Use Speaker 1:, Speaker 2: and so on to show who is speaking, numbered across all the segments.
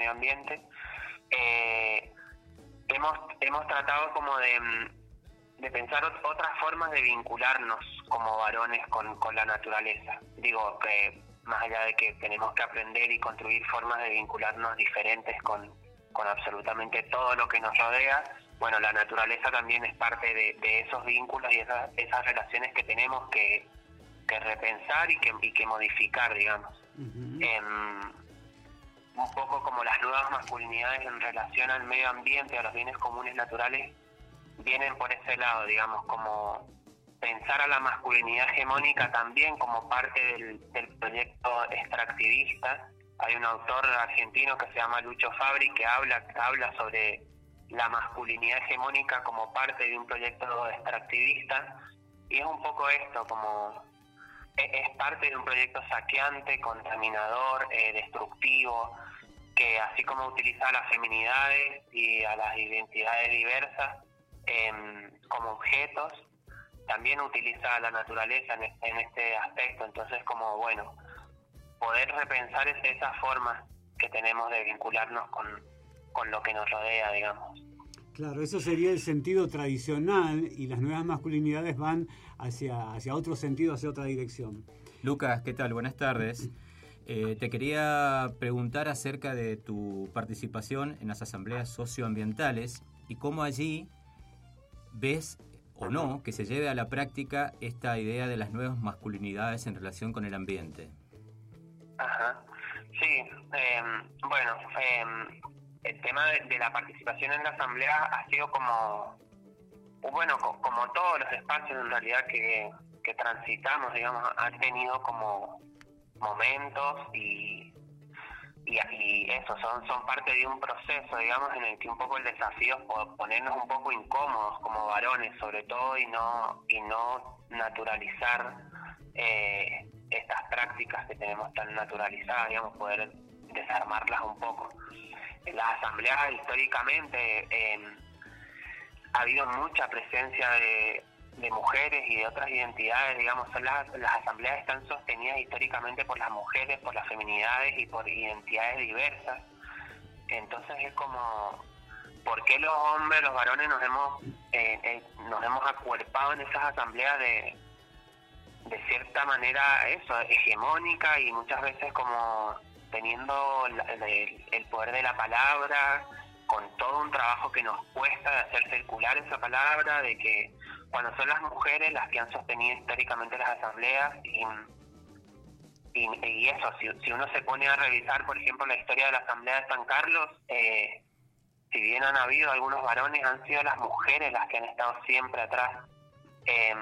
Speaker 1: medio ambiente, eh, hemos, hemos tratado como de, de pensar otras formas de vincularnos como varones con, con la naturaleza. Digo que más allá de que tenemos que aprender y construir formas de vincularnos diferentes con, con absolutamente todo lo que nos rodea, bueno, la naturaleza también es parte de, esos vínculos y esas, esas relaciones que tenemos que, repensar y que, y que modificar, digamos. Un poco como las nuevas masculinidades en relación al medio ambiente, a los bienes comunes naturales, vienen por ese lado, digamos, como pensar a la masculinidad hegemónica también como parte del, proyecto extractivista. Hay un autor argentino que se llama Lucho Fabri que habla, habla sobre la masculinidad hegemónica como parte de un proyecto extractivista y es un poco esto, como e, es parte de un proyecto saqueante, contaminador, eh, destructivo, que así como utiliza a las feminidades y a las identidades diversas em, como objetos, también utiliza a la naturaleza en, este aspecto. Entonces, como bueno, poder repensar esas formas que tenemos de vincularnos con, con lo que nos rodea, digamos.
Speaker 2: Claro, eso sería el sentido tradicional y las nuevas masculinidades van hacia, hacia otro sentido, hacia otra dirección.
Speaker 3: Lucas, ¿qué tal? Buenas tardes. Eh, te quería preguntar acerca de tu participación en las asambleas socioambientales y cómo allí ves o no que se lleve a la práctica esta idea de las nuevas masculinidades en relación con el ambiente.
Speaker 1: Ajá. Sí, em, bueno, eh, el tema de, la participación en la asamblea ha sido como, bueno, como todos los espacios en realidad que, transitamos, digamos, han tenido como momentos y, y, eso, son, son parte de un proceso, digamos, en el que un poco el desafío es ponernos un poco incómodos como varones, sobre todo, y no, y no naturalizar eh, estas prácticas que tenemos tan naturalizadas, digamos, poder desarmarlas un poco. En las asambleas históricamente em, ha habido mucha presencia de, mujeres y de otras identidades, digamos, son las, las asambleas están sostenidas históricamente por las mujeres, por las feminidades y por identidades diversas. Entonces es como, ¿por qué los hombres, los varones nos hemos, eh, eh, nos hemos acuerpado en esas asambleas de, de cierta manera, eso, hegemónica y muchas veces como teniendo el, poder de la palabra, con todo un trabajo que nos cuesta de hacer circular esa palabra, de que cuando son las mujeres las que han sostenido históricamente las asambleas y, y, eso, si, uno se pone a revisar, por ejemplo, la historia de la Asamblea de San Carlos, eh, si bien han habido algunos varones, han sido las mujeres las que han estado siempre atrás. Eh,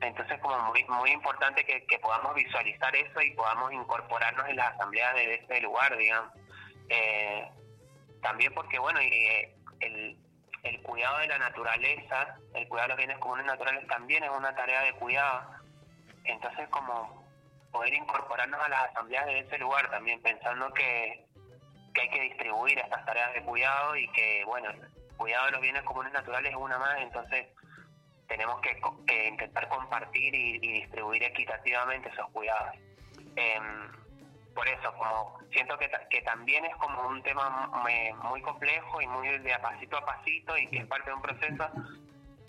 Speaker 1: entonces, como muy, muy importante que, podamos visualizar eso y podamos incorporarnos en las asambleas de este lugar, digamos. Eh, también porque, bueno, eh, el, el cuidado de la naturaleza, el cuidado de los bienes comunes naturales también es una tarea de cuidado. Entonces, como poder incorporarnos a las asambleas de ese lugar también, pensando que, que hay que distribuir estas tareas de cuidado y que, bueno, el cuidado de los bienes comunes naturales es una más, entonces tenemos que, intentar compartir y, distribuir equitativamente esos cuidados. Em, por eso, como siento que, que también es como un tema muy, complejo y muy de pasito a pasito y que es parte de un proceso,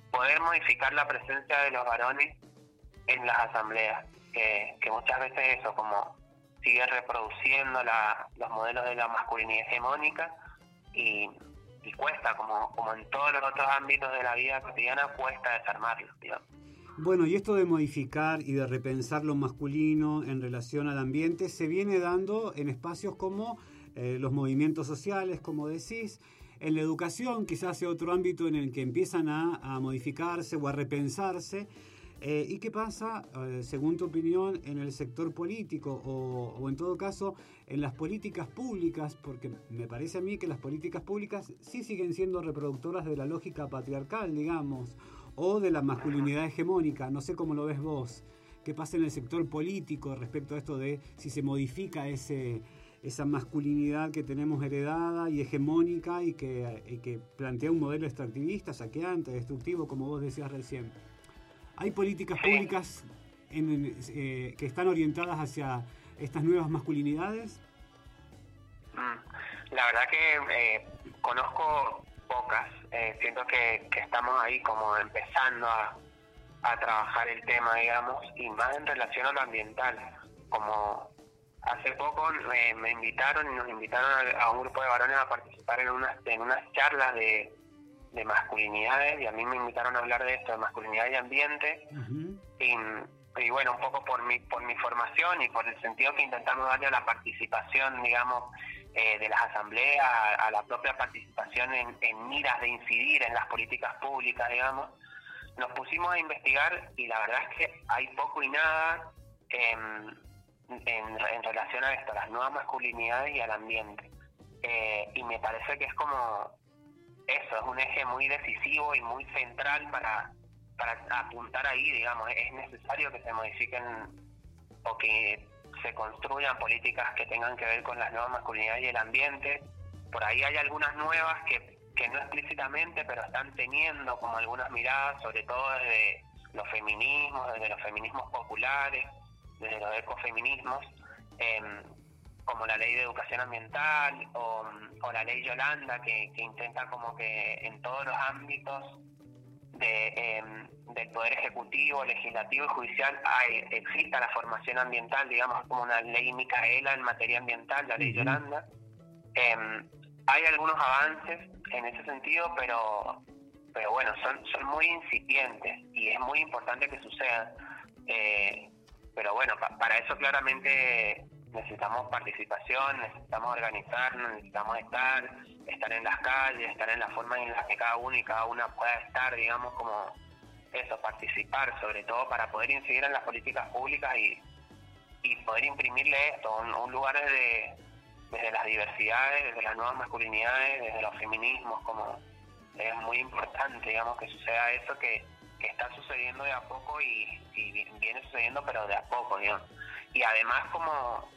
Speaker 1: poder modificar la presencia de los varones en las asambleas, que, que muchas veces eso, como sigue reproduciendo la, los modelos de la masculinidad hegemónica y y cuesta, como, como en todos los otros ámbitos de la vida cotidiana, cuesta desarmarlo,
Speaker 2: Bueno, y esto de modificar y de repensar lo masculino en relación al ambiente se viene dando en espacios como eh, los movimientos sociales, como decís, en la educación quizás sea otro ámbito en el que empiezan a, modificarse o a repensarse. Eh, ¿Y qué pasa, eh, según tu opinión, en el sector político o, en todo caso en las políticas públicas? Porque me parece a mí que las políticas públicas sí siguen siendo reproductoras de la lógica patriarcal, digamos, o de la masculinidad hegemónica. No sé cómo lo ves vos. ¿Qué pasa en el sector político respecto a esto de si se modifica ese, esa masculinidad que tenemos heredada y hegemónica y que, y que plantea un modelo extractivista, saqueante, destructivo, como vos decías recién? ¿Hay políticas públicas eh, que están orientadas hacia estas nuevas masculinidades?
Speaker 1: Mm. La verdad que eh, conozco pocas. Eh, siento que, que estamos ahí como empezando a, a trabajar el tema, digamos, y más en relación a lo ambiental. Como hace poco me invitaron y nos invitaron a, un grupo de varones a participar en unas, en unas charlas de, de masculinidades y a mí me invitaron a hablar de esto, de masculinidad y ambiente. y, y, bueno, un poco por mi, por mi formación y por el sentido que intentamos darle a la participación, digamos, eh, de las asambleas, a, la propia participación en, miras de incidir en las políticas públicas, digamos, nos pusimos a investigar y la verdad es que hay poco y nada en, en, relación a esto, a las nuevas masculinidades y al ambiente. Eh, y me parece que es como eso, es un eje muy decisivo y muy central para, para apuntar ahí, digamos, es necesario que se modifiquen o que se construyan políticas que tengan que ver con las nuevas masculinidades y el ambiente. Por ahí hay algunas nuevas que que no explícitamente, pero están teniendo como algunas miradas, sobre todo desde los feminismos, desde los feminismos populares, desde los ecofeminismos, em, como la ley de educación ambiental o, la ley Yolanda, que, intenta como que en todos los ámbitos de, em, del poder ejecutivo, legislativo y judicial hay, exista la formación ambiental, digamos como una ley Micaela en materia ambiental, la ley Yolanda. Em, hay algunos avances en ese sentido, pero pero bueno, son, son muy incipientes y es muy importante que sucedan. Eh, pero bueno, para eso claramente necesitamos participación, necesitamos organizarnos, necesitamos estar, estar en las calles, estar en la forma en la que cada uno y cada una pueda estar, digamos, como eso, participar, sobre todo para poder incidir en las políticas públicas y, y poder imprimirle esto, un, un lugar de, desde las diversidades, desde las nuevas masculinidades, desde los feminismos, como es muy importante, digamos, que suceda eso que, está sucediendo de a poco y, viene sucediendo, pero de a poco, digamos. Y además, como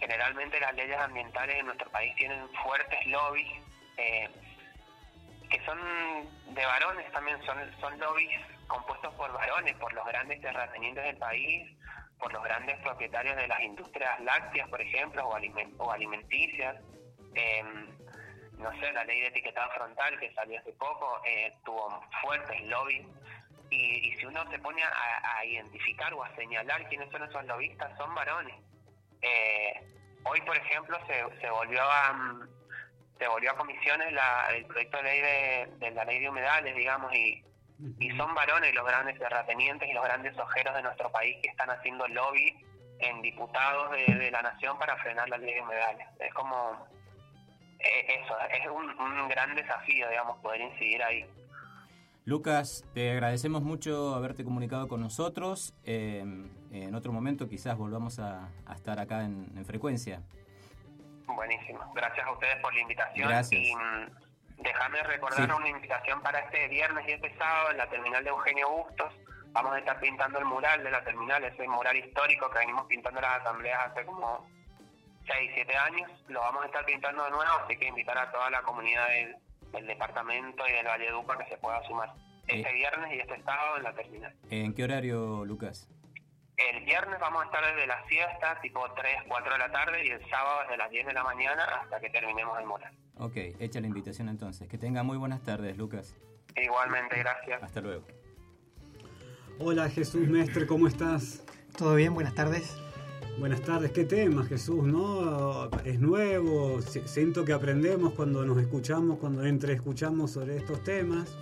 Speaker 1: generalmente las leyes ambientales en nuestro país tienen fuertes lobbies, eh, que son de varones también, son, son lobbies compuestos por varones, por los grandes terratenientes del país, por los grandes propietarios de las industrias lácteas, por ejemplo, o, o alimenticias. Em, no sé, la ley de etiquetado frontal que salió hace poco eh, tuvo fuertes lobbies. Y, si uno se pone a, identificar o a señalar quiénes son esos lobistas, son varones. Eh, hoy, por ejemplo, se, se volvió a se volvió a comisiones la, el proyecto de ley de, de la ley de humedales, digamos, y, y son varones los grandes terratenientes y los grandes ojeros de nuestro país que están haciendo lobby en diputados de, la nación para frenar la ley de humedales. Es como eh, eso, es un, gran desafío, digamos, poder incidir ahí.
Speaker 3: Lucas, te agradecemos mucho haberte comunicado con nosotros. Eh, en otro momento quizás volvamos a, estar acá en, frecuencia.
Speaker 1: Buenísimo. Gracias a ustedes por la invitación.
Speaker 3: Gracias.
Speaker 1: Mm, Déjame recordar una invitación para este viernes y este sábado en la terminal de Eugenio Bustos. Vamos a estar pintando el mural de la terminal, ese mural histórico que venimos pintando las asambleas hace como 6, 7 años. Lo vamos a estar pintando de nuevo, así que invitar a toda la comunidad del, departamento y del Valle Dupa que se pueda sumar este viernes y este sábado en la terminal.
Speaker 3: ¿En qué horario, Lucas?
Speaker 1: El viernes vamos a estar desde la siesta, tipo 3, 4 de la tarde, y el sábado desde las 10 de la mañana hasta que terminemos el mural.
Speaker 3: Ok, hecha la invitación entonces. Que tenga muy buenas tardes, Lucas.
Speaker 1: Igualmente, gracias.
Speaker 3: Hasta luego.
Speaker 2: Hola Jesús Mestre, ¿cómo estás?
Speaker 4: ¿Todo bien? Buenas tardes.
Speaker 2: Buenas tardes, qué tema Jesús, ¿no? Es nuevo, siento que aprendemos cuando nos escuchamos, cuando entre escuchamos sobre estos temas.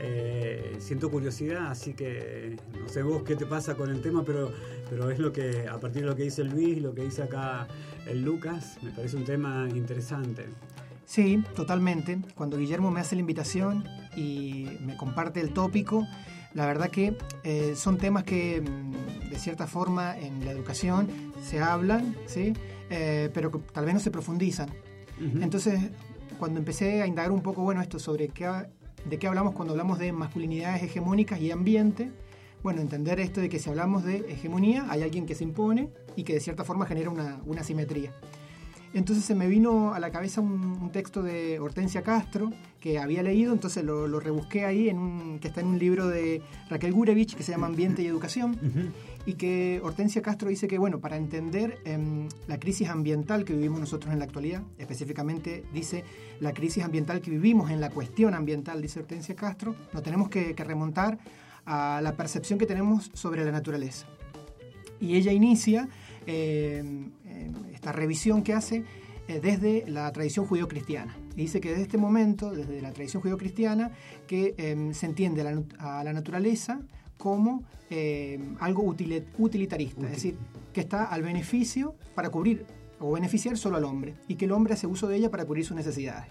Speaker 2: Eh, siento curiosidad, así que no sé vos qué te pasa con el tema, pero, pero es lo que, a partir de lo que dice Luis, lo que dice acá el Lucas, me parece un tema interesante.
Speaker 4: Sí, totalmente. Cuando Guillermo me hace la invitación y me comparte el tópico, la verdad que eh, son temas que mm, de cierta forma en la educación se hablan, ¿sí? Eh, pero que tal vez no se profundizan. Entonces, cuando empecé a indagar un poco, bueno, esto sobre qué ¿De qué hablamos cuando hablamos de masculinidades hegemónicas y ambiente? Bueno, entender esto de que si hablamos de hegemonía, hay alguien que se impone y que de cierta forma genera una, una simetría. Entonces se me vino a la cabeza un, texto de Hortensia Castro que había leído, entonces lo, rebusqué ahí, en un, que está en un libro de Raquel Gurevich que se llama Ambiente y Educación, y que Hortensia Castro dice que, bueno, para entender em, la crisis ambiental que vivimos nosotros en la actualidad, específicamente dice la crisis ambiental que vivimos en la cuestión ambiental, dice Hortensia Castro, nos tenemos que, remontar a la percepción que tenemos sobre la naturaleza. Y ella inicia em, esta revisión que hace eh, desde la tradición judío-cristiana. dice que desde este momento, desde la tradición judío-cristiana, que se entiende a la naturaleza como eh, algo utilitarista, es decir, que está al beneficio para cubrir o beneficiar solo al hombre y que el hombre hace uso de ella para cubrir sus necesidades.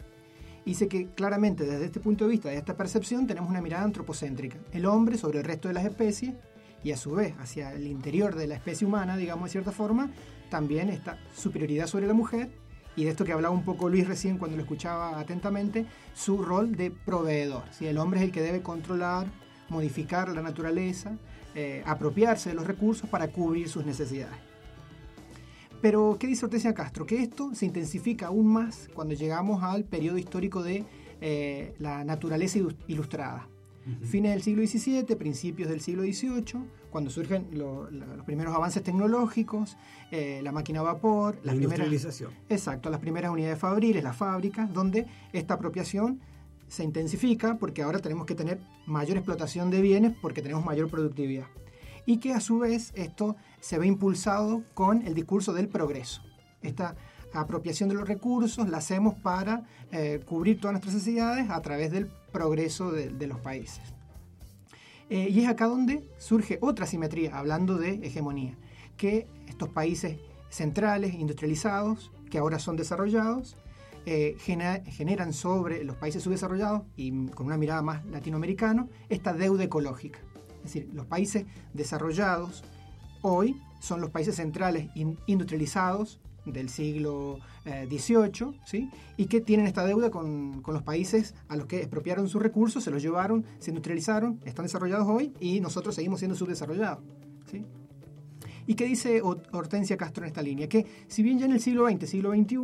Speaker 4: Dice que claramente desde este punto de vista, de esta percepción, tenemos una mirada antropocéntrica. El hombre sobre el resto de las especies y a su vez hacia el interior de la especie humana, digamos de cierta forma, también esta superioridad sobre la mujer y de esto que hablaba un poco Luis recién cuando lo escuchaba atentamente, su rol de proveedor. Si El hombre es el que debe controlar, modificar la naturaleza, eh, apropiarse de los recursos para cubrir sus necesidades. Pero, ¿qué dice Hortensia Castro? Que esto se intensifica aún más cuando llegamos al periodo histórico de eh, la naturaleza ilustrada. Fines del siglo XVII, principios del siglo XVIII, cuando surgen los primeros avances tecnológicos, eh, la máquina a vapor,
Speaker 2: la industrialización.
Speaker 4: exacto, las primeras unidades fabriles, las fábricas, donde esta apropiación se intensifica porque ahora tenemos que tener mayor explotación de bienes porque tenemos mayor productividad. Y que a su vez esto se ve impulsado con el discurso del progreso. Esta apropiación de los recursos la hacemos para eh, cubrir todas nuestras necesidades a través del progreso de, los países. Eh, y es acá donde surge otra simetría, hablando de hegemonía, que estos países centrales, industrializados, que ahora son desarrollados, eh, generan sobre los países subdesarrollados y con una mirada más latinoamericana esta deuda ecológica. Es decir, los países desarrollados hoy son los países centrales industrializados del siglo XVIII, eh, ¿sí? y que tienen esta deuda con, con, los países a los que expropiaron sus recursos, se los llevaron, se industrializaron, están desarrollados hoy y nosotros seguimos siendo subdesarrollados. ¿sí? ¿Y qué dice Hortensia Castro en esta línea? Que si bien ya en el siglo XX, siglo XXI,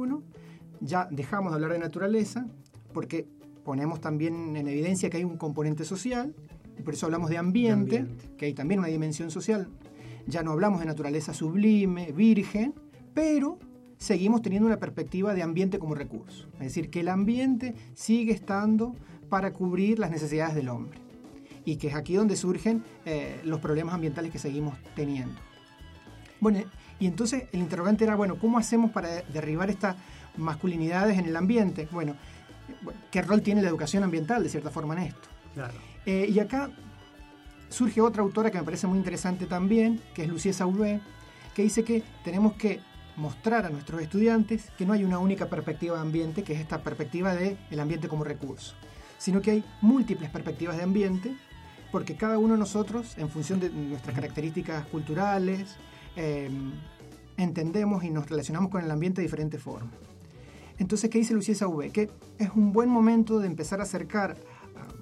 Speaker 4: ya dejamos de hablar de naturaleza porque ponemos también en evidencia que hay un componente social y por eso hablamos de ambiente, que hay también una dimensión social. Ya no hablamos de naturaleza sublime, virgen, pero seguimos teniendo una perspectiva de ambiente como recurso. Es decir, que el ambiente sigue estando para cubrir las necesidades del hombre. Y que es aquí donde surgen eh, los problemas ambientales que seguimos teniendo. Bueno, y entonces el interrogante era, bueno, ¿cómo hacemos para derribar esta masculinidades en el ambiente. Bueno, ¿qué rol tiene la educación ambiental de cierta forma en esto? Eh, y acá surge otra autora que me parece muy interesante también, que es Lucía Saubé, que dice que tenemos que mostrar a nuestros estudiantes que no hay una única perspectiva de ambiente, que es esta perspectiva del el ambiente como recurso, sino que hay múltiples perspectivas de ambiente, porque cada uno de nosotros, en función de nuestras características culturales, eh, entendemos y nos relacionamos con el ambiente de diferentes formas. Entonces, ¿qué dice Lucía V? Que es un buen momento de empezar a acercar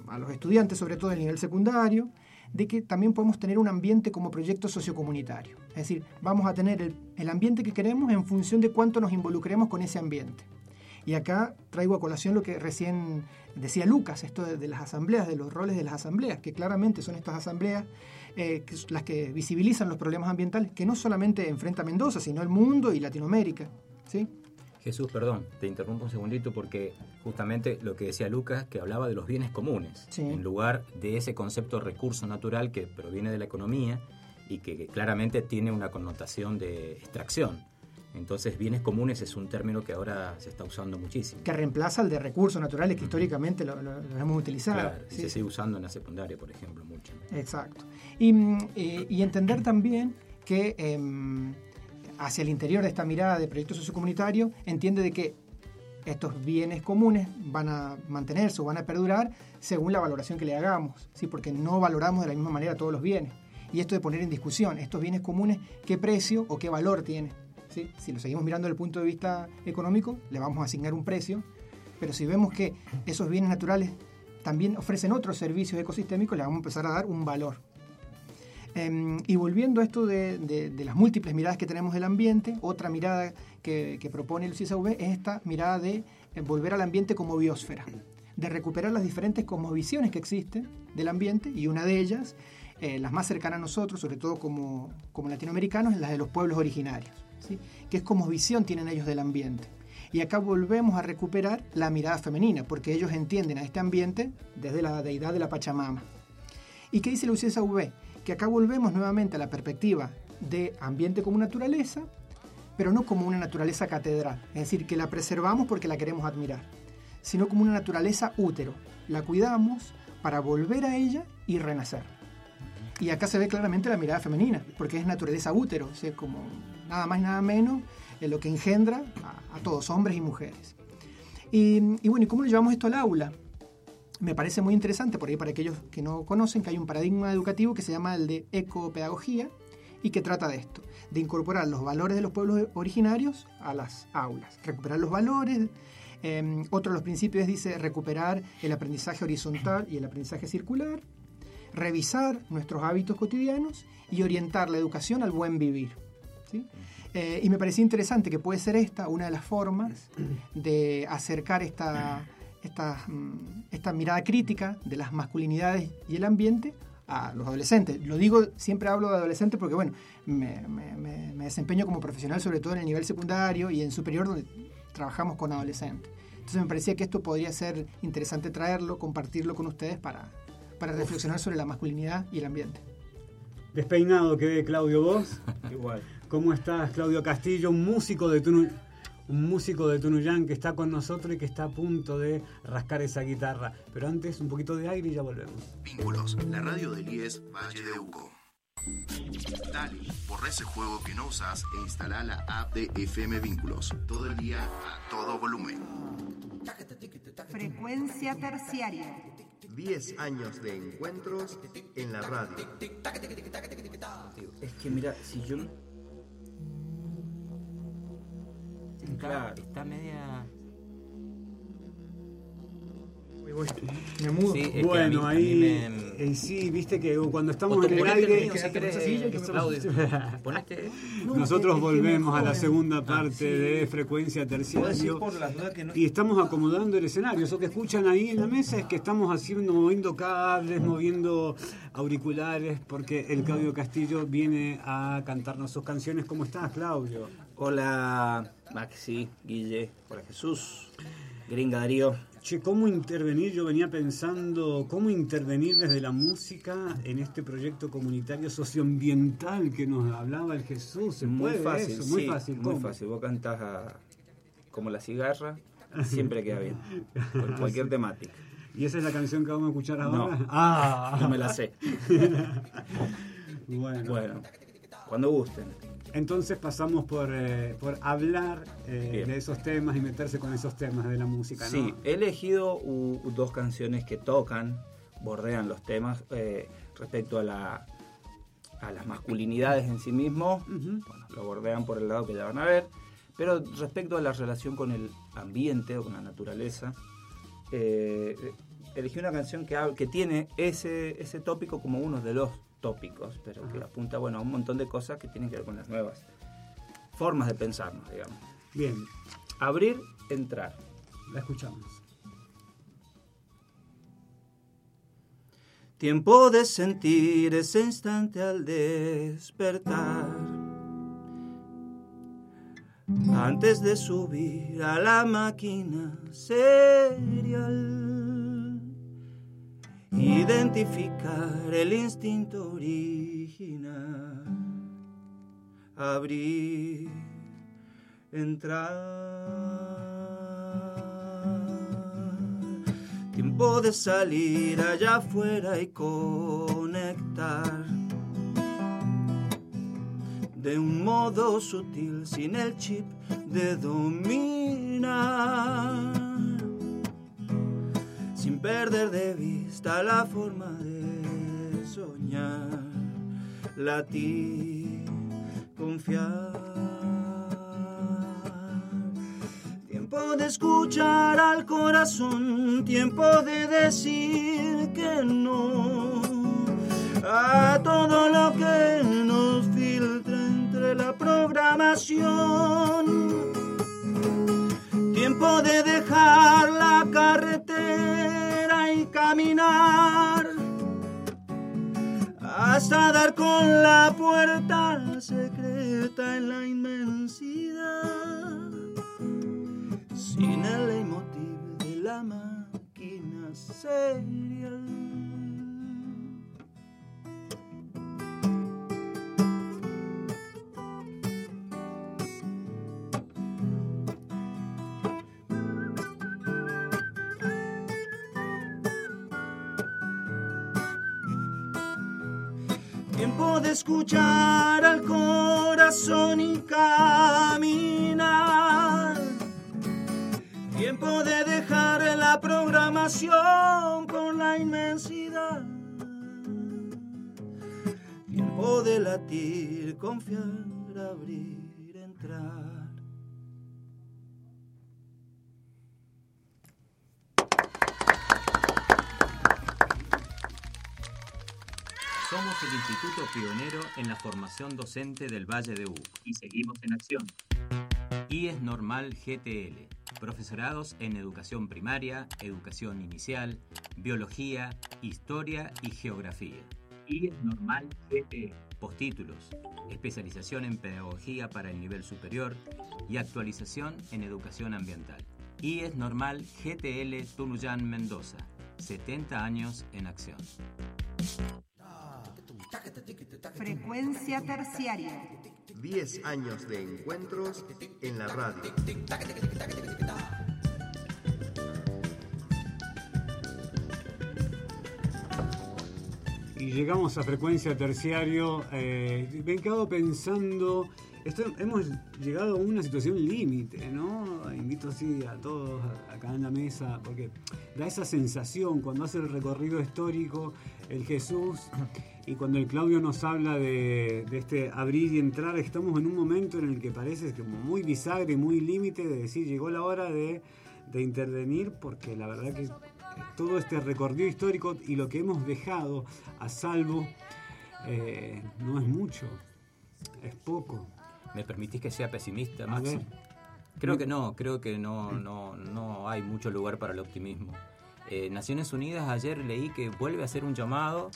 Speaker 4: a, los estudiantes, sobre todo del nivel secundario, de que también podemos tener un ambiente como proyecto sociocomunitario. Es decir, vamos a tener el, ambiente que queremos en función de cuánto nos involucremos con ese ambiente. Y acá traigo a colación lo que recién decía Lucas, esto de, las asambleas, de los roles de las asambleas, que claramente son estas asambleas eh, las que visibilizan los problemas ambientales, que no solamente enfrenta Mendoza, sino el mundo y Latinoamérica. ¿sí?
Speaker 3: Jesús, perdón, te interrumpo un segundito porque justamente lo que decía Lucas, que hablaba de los bienes comunes, en lugar de ese concepto de recurso natural que proviene de la economía y que claramente tiene una connotación de extracción. Entonces, bienes comunes es un término que ahora se está usando muchísimo.
Speaker 4: Que reemplaza al de recursos naturales que históricamente lo, hemos utilizado.
Speaker 3: Claro, se sigue usando en la secundaria, por ejemplo, mucho.
Speaker 4: Exacto. Y, mm, eh, entender también que em, hacia el interior de esta mirada de proyecto sociocomunitario, entiende de que estos bienes comunes van a mantenerse o van a perdurar según la valoración que le hagamos, ¿sí? porque no valoramos de la misma manera todos los bienes. Y esto de poner en discusión estos bienes comunes, qué precio o qué valor tienen. ¿sí? Si lo seguimos mirando desde el punto de vista económico, le vamos a asignar un precio, pero si vemos que esos bienes naturales también ofrecen otros servicios ecosistémicos, le vamos a empezar a dar un valor. Em, y volviendo a esto de, las múltiples miradas que tenemos del ambiente, otra mirada que, propone el CISAV es esta mirada de eh, volver al ambiente como biosfera, de recuperar las diferentes cosmovisiones que existen del ambiente y una de ellas, eh, las más cercanas a nosotros, sobre todo como, como latinoamericanos, es la de los pueblos originarios, ¿sí? que es como visión tienen ellos del ambiente. Y acá volvemos a recuperar la mirada femenina, porque ellos entienden a este ambiente desde la deidad de la Pachamama. ¿Y qué dice la UCSAV? Que acá volvemos nuevamente a la perspectiva de ambiente como naturaleza, pero no como una naturaleza catedral, es decir, que la preservamos porque la queremos admirar, sino como una naturaleza útero. La cuidamos para volver a ella y renacer. Y acá se ve claramente la mirada femenina, porque es naturaleza útero, o como nada más y nada menos en lo que engendra a, todos, hombres y mujeres. Y, bueno, ¿y cómo lo llevamos esto al aula? Me parece muy interesante, por ahí para aquellos que no conocen, que hay un paradigma educativo que se llama el de ecopedagogía y que trata de esto, de incorporar los valores de los pueblos originarios a las aulas, recuperar los valores. Em, otro de los principios dice recuperar el aprendizaje horizontal y el aprendizaje circular, revisar nuestros hábitos cotidianos y orientar la educación al buen vivir. ¿sí? Eh, y me parecía interesante que puede ser esta una de las formas de acercar esta, esta, mm, esta mirada crítica de las masculinidades y el ambiente a los adolescentes. Lo digo, siempre hablo de adolescentes porque, bueno, me, me, desempeño como profesional sobre todo en el nivel secundario y en superior donde trabajamos con adolescentes. Entonces me parecía que esto podría ser interesante traerlo, compartirlo con ustedes para, para reflexionar sobre la masculinidad y el ambiente.
Speaker 2: Despeinado quedé, Claudio, vos. Igual. ¿Cómo estás, Claudio Castillo? Un músico de un músico de Tunuyán que está con nosotros y que está a punto de rascar esa guitarra. Pero antes, un poquito de aire y ya volvemos.
Speaker 5: Vínculos, la radio del IES Valle de Uco. Dale, borra ese juego que no usas e instala la app de FM Vínculos. Todo el día, a todo volumen.
Speaker 6: Frecuencia terciaria.
Speaker 5: 10 años de encuentros en la radio.
Speaker 7: Es que mira, si yo Claro. Está media.
Speaker 2: Me mudo. bueno, ahí. Eh, sí, viste que cuando estamos en el aire. Nosotros volvemos a la segunda ah, parte de frecuencia terciario. Y estamos acomodando el escenario. Eso que escuchan ahí en la mesa es que estamos haciendo, moviendo cables, moviendo auriculares, porque el Claudio Castillo viene a cantarnos sus canciones. ¿Cómo estás, Claudio?
Speaker 7: Hola, Maxi, Guille, hola Jesús, Gringa Darío.
Speaker 2: Che, ¿cómo intervenir? Yo venía pensando, ¿cómo intervenir desde la música en este proyecto comunitario socioambiental que nos hablaba el Jesús?
Speaker 7: ¿Se muy fácil, Muy fácil, muy fácil. Vos cantás como la cigarra, siempre queda bien, con cualquier temática.
Speaker 2: ¿Y esa es la canción que vamos a escuchar ahora?
Speaker 7: No, ah. no me la sé. bueno. bueno, cuando gusten.
Speaker 2: Entonces pasamos por, eh, por hablar eh, de esos temas y meterse con esos temas de la música. ¿no?
Speaker 7: Sí, he elegido dos canciones que tocan, bordean los temas eh, respecto a, la, a las masculinidades en sí mismo. bueno, lo bordean por el lado que ya van a ver. Pero respecto a la relación con el ambiente o con la naturaleza, elegí una canción que, que tiene ese, ese tópico como uno de los tópicos, pero que apunta bueno, a un montón de cosas que tienen que ver con las nuevas formas de pensarnos, digamos.
Speaker 2: Bien.
Speaker 7: Abrir, entrar.
Speaker 2: La escuchamos.
Speaker 7: Tiempo de sentir ese instante al despertar. Antes de subir a la máquina serial identificar el instinto original, abrir, entrar. Tiempo de salir allá afuera y conectar. De un modo sutil, sin el chip de dominar sin perder de vista la forma de soñar, latir, confiar. Tiempo de escuchar al corazón, tiempo de decir que no, a todo lo que nos filtra entre la programación. Tiempo de dejar la carretera y hasta dar con la puerta secreta en la inmensidad. Sin el leitmotiv de la máquina serial. Tiempo de escuchar al corazón y caminar. Tiempo de dejar la programación por la inmensidad. Tiempo de latir, confiar, abrir, entrar.
Speaker 3: Somos el Instituto Pionero en la formación docente del Valle de Uco y seguimos en acción. IES Normal GTL. Profesorados en educación primaria, educación inicial, biología, historia y geografía. IES Normal GTL. Postítulos. Especialización en pedagogía para el nivel superior y actualización en educación ambiental. IES Normal GTL Tunuyán Mendoza. 70 años en acción.
Speaker 6: Frecuencia terciaria.
Speaker 5: 10 años de encuentros en la radio.
Speaker 2: Y llegamos a frecuencia terciario. Eh, me he quedado pensando. Esto, hemos llegado a una situación límite, ¿no? Invito así a todos acá en la mesa, porque da esa sensación cuando hace el recorrido histórico, el Jesús, y cuando el Claudio nos habla de, este abrir y entrar, estamos en un momento en el que parece como muy bisagra y muy límite de decir, llegó la hora de, de intervenir, porque la verdad que todo este recorrido histórico y lo que hemos dejado a salvo eh, no es mucho, es poco.
Speaker 3: ¿Me permitís que sea pesimista,
Speaker 2: A
Speaker 3: Maxi? Creo que no, creo que no, no, no hay mucho lugar para el optimismo. Eh, Naciones Unidas ayer leí que vuelve a hacer un llamado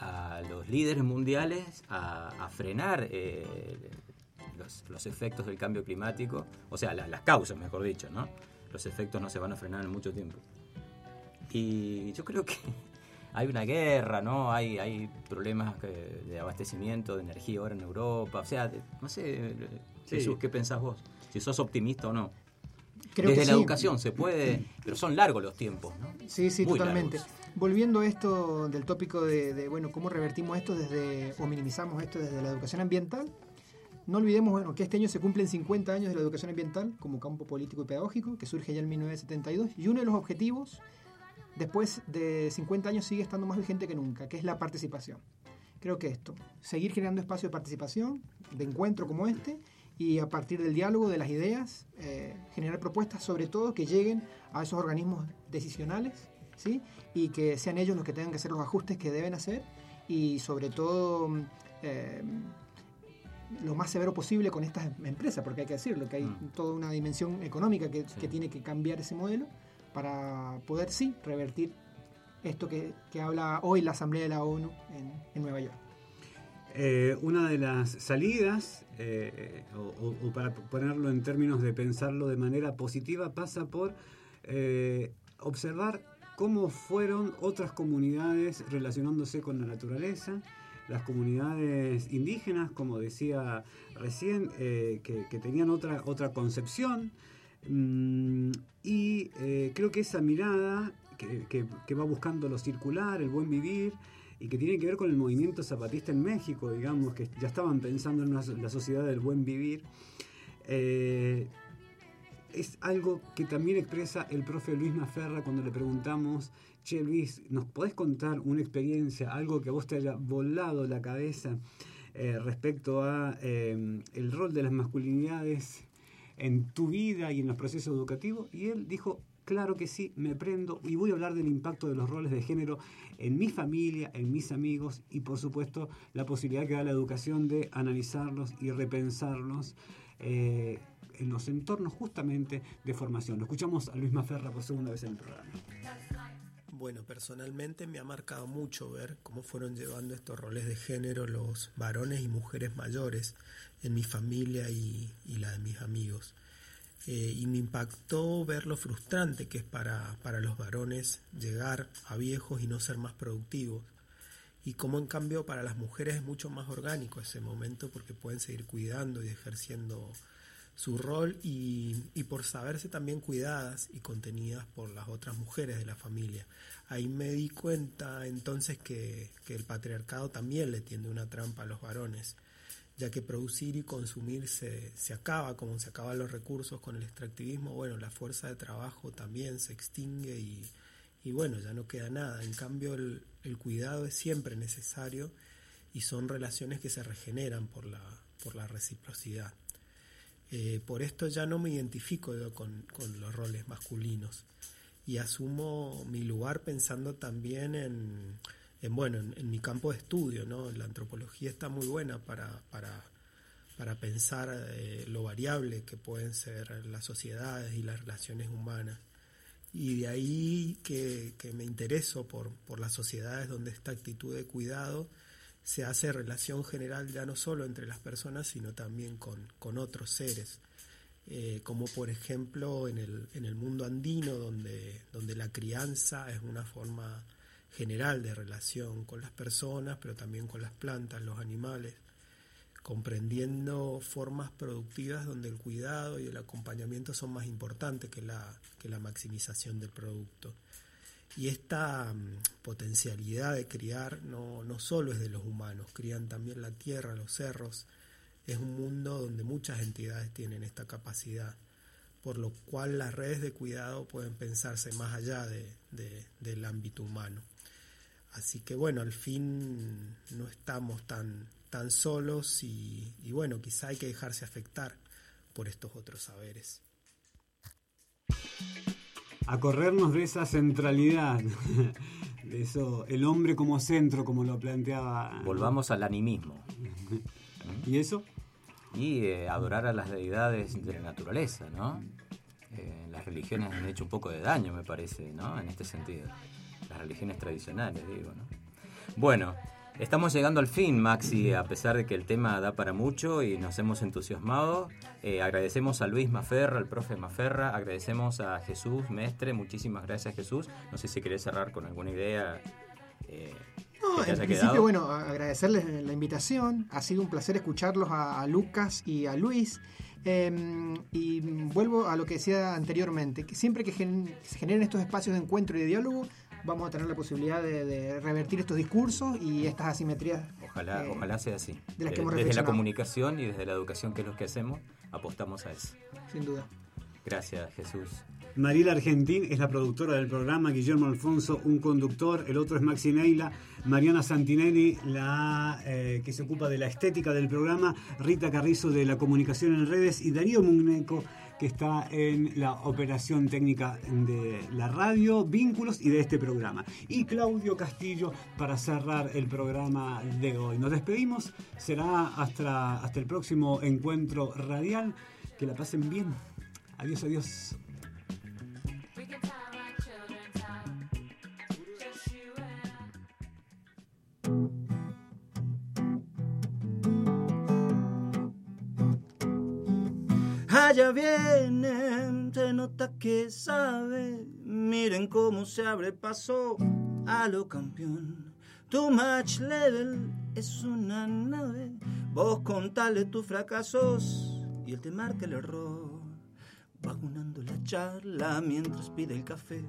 Speaker 3: a los líderes mundiales a, a frenar eh, los, los efectos del cambio climático, o sea, la- las causas, mejor dicho, ¿no? Los efectos no se van a frenar en mucho tiempo. Y yo creo que hay una guerra, ¿no? Hay, hay problemas de abastecimiento de energía ahora en Europa. O sea, de- no sé,
Speaker 2: Sí.
Speaker 3: Jesús, ¿qué pensás vos? Si sos optimista o no.
Speaker 4: Creo
Speaker 3: Desde
Speaker 4: que
Speaker 3: la
Speaker 4: sí.
Speaker 3: educación se puede, pero son largos los tiempos, ¿no?
Speaker 4: Sí, sí,
Speaker 3: Muy
Speaker 4: totalmente.
Speaker 3: largos.
Speaker 4: Volviendo a esto del tópico de, de, bueno, cómo revertimos esto desde, o minimizamos esto desde la educación ambiental, no olvidemos bueno, que este año se cumplen 50 años de la educación ambiental como campo político y pedagógico, que surge ya en 1972, y uno de los objetivos, después de 50 años, sigue estando más vigente que nunca, que es la participación. Creo que esto, seguir generando espacios de participación, de encuentro como este, y a partir del diálogo, de las ideas, eh, generar propuestas, sobre todo que lleguen a esos organismos decisionales, ¿sí? y que sean ellos los que tengan que hacer los ajustes que deben hacer, y sobre todo mm, eh, lo más severo posible con estas empresas, porque hay que decirlo, que hay
Speaker 3: Mm.
Speaker 4: toda una dimensión económica que,
Speaker 3: Sí.
Speaker 4: que tiene que cambiar ese modelo para poder, sí, revertir esto que, que habla hoy la Asamblea de la ONU en, en Nueva York.
Speaker 2: Eh, una de las salidas, eh, o, para ponerlo en términos de pensarlo de manera positiva, pasa por eh, observar cómo fueron otras comunidades relacionándose con la naturaleza, las comunidades indígenas, como decía recién, que, que tenían otra, otra concepción. Mm, y eh, creo que esa mirada que, va buscando lo circular, el buen vivir, y que tiene que ver con el movimiento zapatista en México, digamos, que ya estaban pensando en la sociedad del buen vivir, eh, es algo que también expresa el profe Luis Maferra cuando le preguntamos, che Luis, ¿nos podés contar una experiencia, algo que a vos te haya volado la cabeza eh, respecto a el rol de las masculinidades en tu vida y en los procesos educativos? Y él dijo Claro que sí, me prendo y voy a hablar del impacto de los roles de género en mi familia, en mis amigos y por supuesto la posibilidad que da la educación de analizarlos y repensarlos eh, en los entornos justamente de formación. Lo escuchamos a Luis Maferra por segunda vez en el programa.
Speaker 6: Bueno, personalmente me ha marcado mucho ver cómo fueron llevando estos roles de género los varones y mujeres mayores en mi familia y, la de mis amigos. Eh, y me impactó ver lo frustrante que es para, para los varones llegar a viejos y no ser más productivos. Y cómo en cambio para las mujeres es mucho más orgánico ese momento porque pueden seguir cuidando y ejerciendo su rol y, por saberse también cuidadas y contenidas por las otras mujeres de la familia. Ahí me di cuenta entonces que, el patriarcado también le tiende una trampa a los varones ya que producir y consumir se, acaba, como se acaban los recursos con el extractivismo, bueno, la fuerza de trabajo también se extingue y, y bueno, ya no queda nada. En cambio, el, el, cuidado es siempre necesario y son relaciones que se regeneran por la, por la reciprocidad. Eh, por esto ya no me identifico con, los roles masculinos y asumo mi lugar pensando también en en, bueno, en, mi campo de estudio, ¿no? La antropología está muy buena para, para, para pensar eh, lo variable que pueden ser las sociedades y las relaciones humanas. Y de ahí que, que me intereso por, por las sociedades donde esta actitud de cuidado se hace relación general ya no solo entre las personas, sino también con, con otros seres. Eh, como por ejemplo en el, en el mundo andino, donde, donde la crianza es una forma general de relación con las personas, pero también con las plantas, los animales, comprendiendo formas productivas donde el cuidado y el acompañamiento son más importantes que la, que la maximización del producto. Y esta mm, potencialidad de criar no, no solo es de los humanos, crían también la tierra, los cerros. Es un mundo donde muchas entidades tienen esta capacidad, por lo cual las redes de cuidado pueden pensarse más allá de, de, del ámbito humano. Así que bueno, al fin no estamos tan, tan solos y, y bueno, quizá hay que dejarse afectar por estos otros saberes.
Speaker 2: A corrernos de esa centralidad, de eso, el hombre como centro, como lo planteaba.
Speaker 3: Volvamos al animismo.
Speaker 2: ¿Y eso?
Speaker 3: Y eh, adorar a las deidades de la naturaleza, ¿no? Eh, las religiones han hecho un poco de daño, me parece, ¿no? En este sentido las religiones tradicionales, digo, ¿no? Bueno, estamos llegando al fin, Maxi, a pesar de que el tema da para mucho y nos hemos entusiasmado. Eh, agradecemos a Luis Maferra, al profe Maferra, agradecemos a Jesús, Mestre, muchísimas gracias Jesús. No sé si querés cerrar con alguna idea.
Speaker 4: Eh, no, en principio, bueno, agradecerles la invitación. Ha sido un placer escucharlos a, a Lucas y a Luis. Eh, y vuelvo a lo que decía anteriormente, que siempre que se generen estos espacios de encuentro y de diálogo, vamos a tener la posibilidad de, revertir estos discursos y estas asimetrías.
Speaker 3: Ojalá, eh, ojalá sea así. desde la comunicación y desde la educación, que es lo que hacemos, apostamos a eso.
Speaker 4: Sin duda.
Speaker 3: Gracias, Jesús.
Speaker 2: Mariela Argentín es la productora del programa, Guillermo Alfonso, un conductor, el otro es Maxi Neila, Mariana Santinelli, la eh, que se ocupa de la estética del programa, Rita Carrizo de la comunicación en redes y Darío Mugneco que está en la operación técnica de la radio, vínculos y de este programa. Y Claudio Castillo para cerrar el programa de hoy. Nos despedimos, será hasta, hasta el próximo encuentro radial. Que la pasen bien. Adiós, adiós.
Speaker 7: Allá viene, se nota que sabe. Miren cómo se abre paso a lo campeón. Tu match level es una nave. Vos contale tus fracasos y él te marca el error. Vagунando la charla mientras pide el café,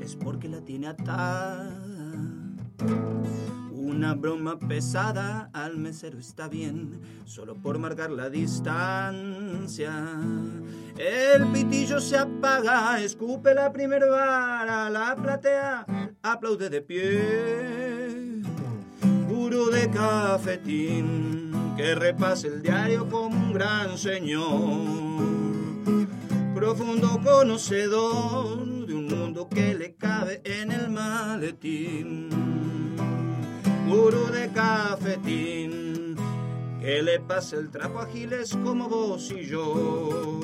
Speaker 7: es porque la tiene atada. Una broma pesada al mesero está bien, solo por marcar la distancia. El pitillo se apaga, escupe la primera vara, la platea aplaude de pie. Puro de cafetín, que repase el diario como un gran señor. Profundo conocedor de un mundo que le cabe en el maletín. Gurú de cafetín, que le pase el trapo a giles como vos y yo.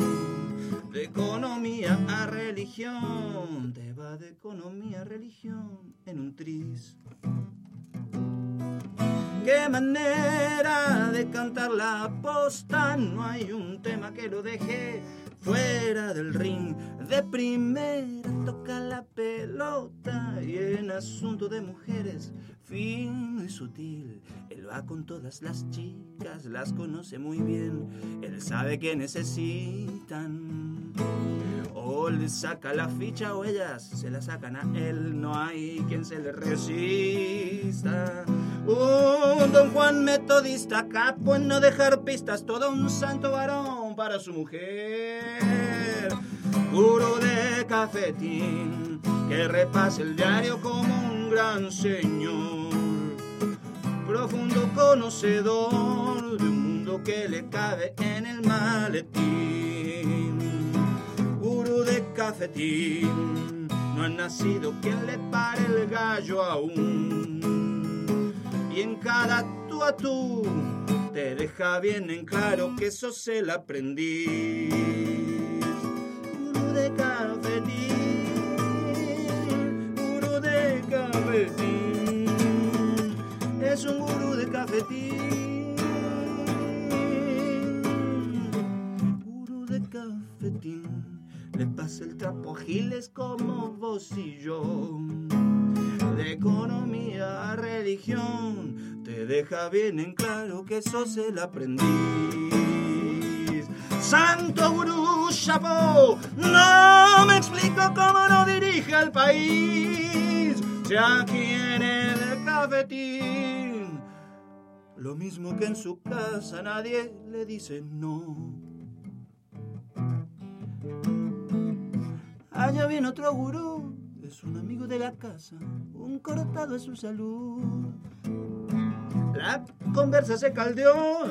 Speaker 7: De economía a religión, te va de economía a religión en un tris. Qué manera de cantar la posta, no hay un tema que lo deje fuera del ring. De primera toca la pelota y en asunto de mujeres, fino y sutil. Él va con todas las chicas, las conoce muy bien, él sabe que necesitan. O le saca la ficha o ellas se la sacan a él, no hay quien se le resista. Un don Juan metodista, capo en no dejar pistas, todo un santo varón para su mujer. Gurú de cafetín, que repase el diario como un gran señor. Profundo conocedor de un mundo que le cabe en el maletín. Gurú de cafetín, no ha nacido quien le pare el gallo aún y en cada tú a tú te deja bien en claro que sos el aprendiz. Gurú de cafetín, gurú de cafetín, es un gurú de cafetín. Gurú de cafetín, le pasa el trapo a giles como vos y yo de economía a religión, te deja bien en claro que sos el aprendiz. Santo Gurú Chapo, no me explico cómo no dirige al país, aquí en el cafetín, lo mismo que en su casa nadie le dice no. Allá viene otro gurú. Es un amigo de la casa, un cortado es su salud. La conversa se caldeó,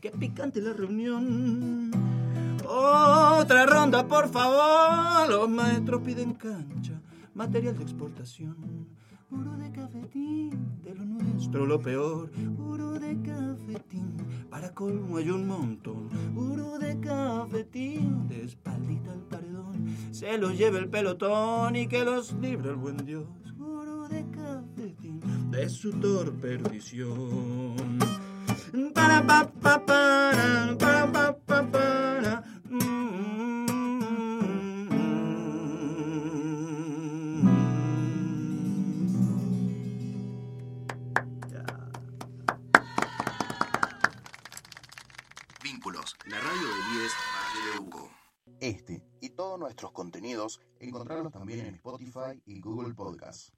Speaker 7: qué picante la reunión. Otra ronda, por favor, los maestros piden cancha, material de exportación. Uro de cafetín, de lo nuestro lo peor. Uro de cafetín, para colmo hay un montón. Uro de cafetín, de espaldita al paredón. Se los lleve el pelotón y que los libre el buen Dios. Uro de cafetín, de su torpe perdición.
Speaker 5: Vínculos, la radio de Uco. Este y todos nuestros contenidos encontrarlos también en Spotify y Google Podcasts.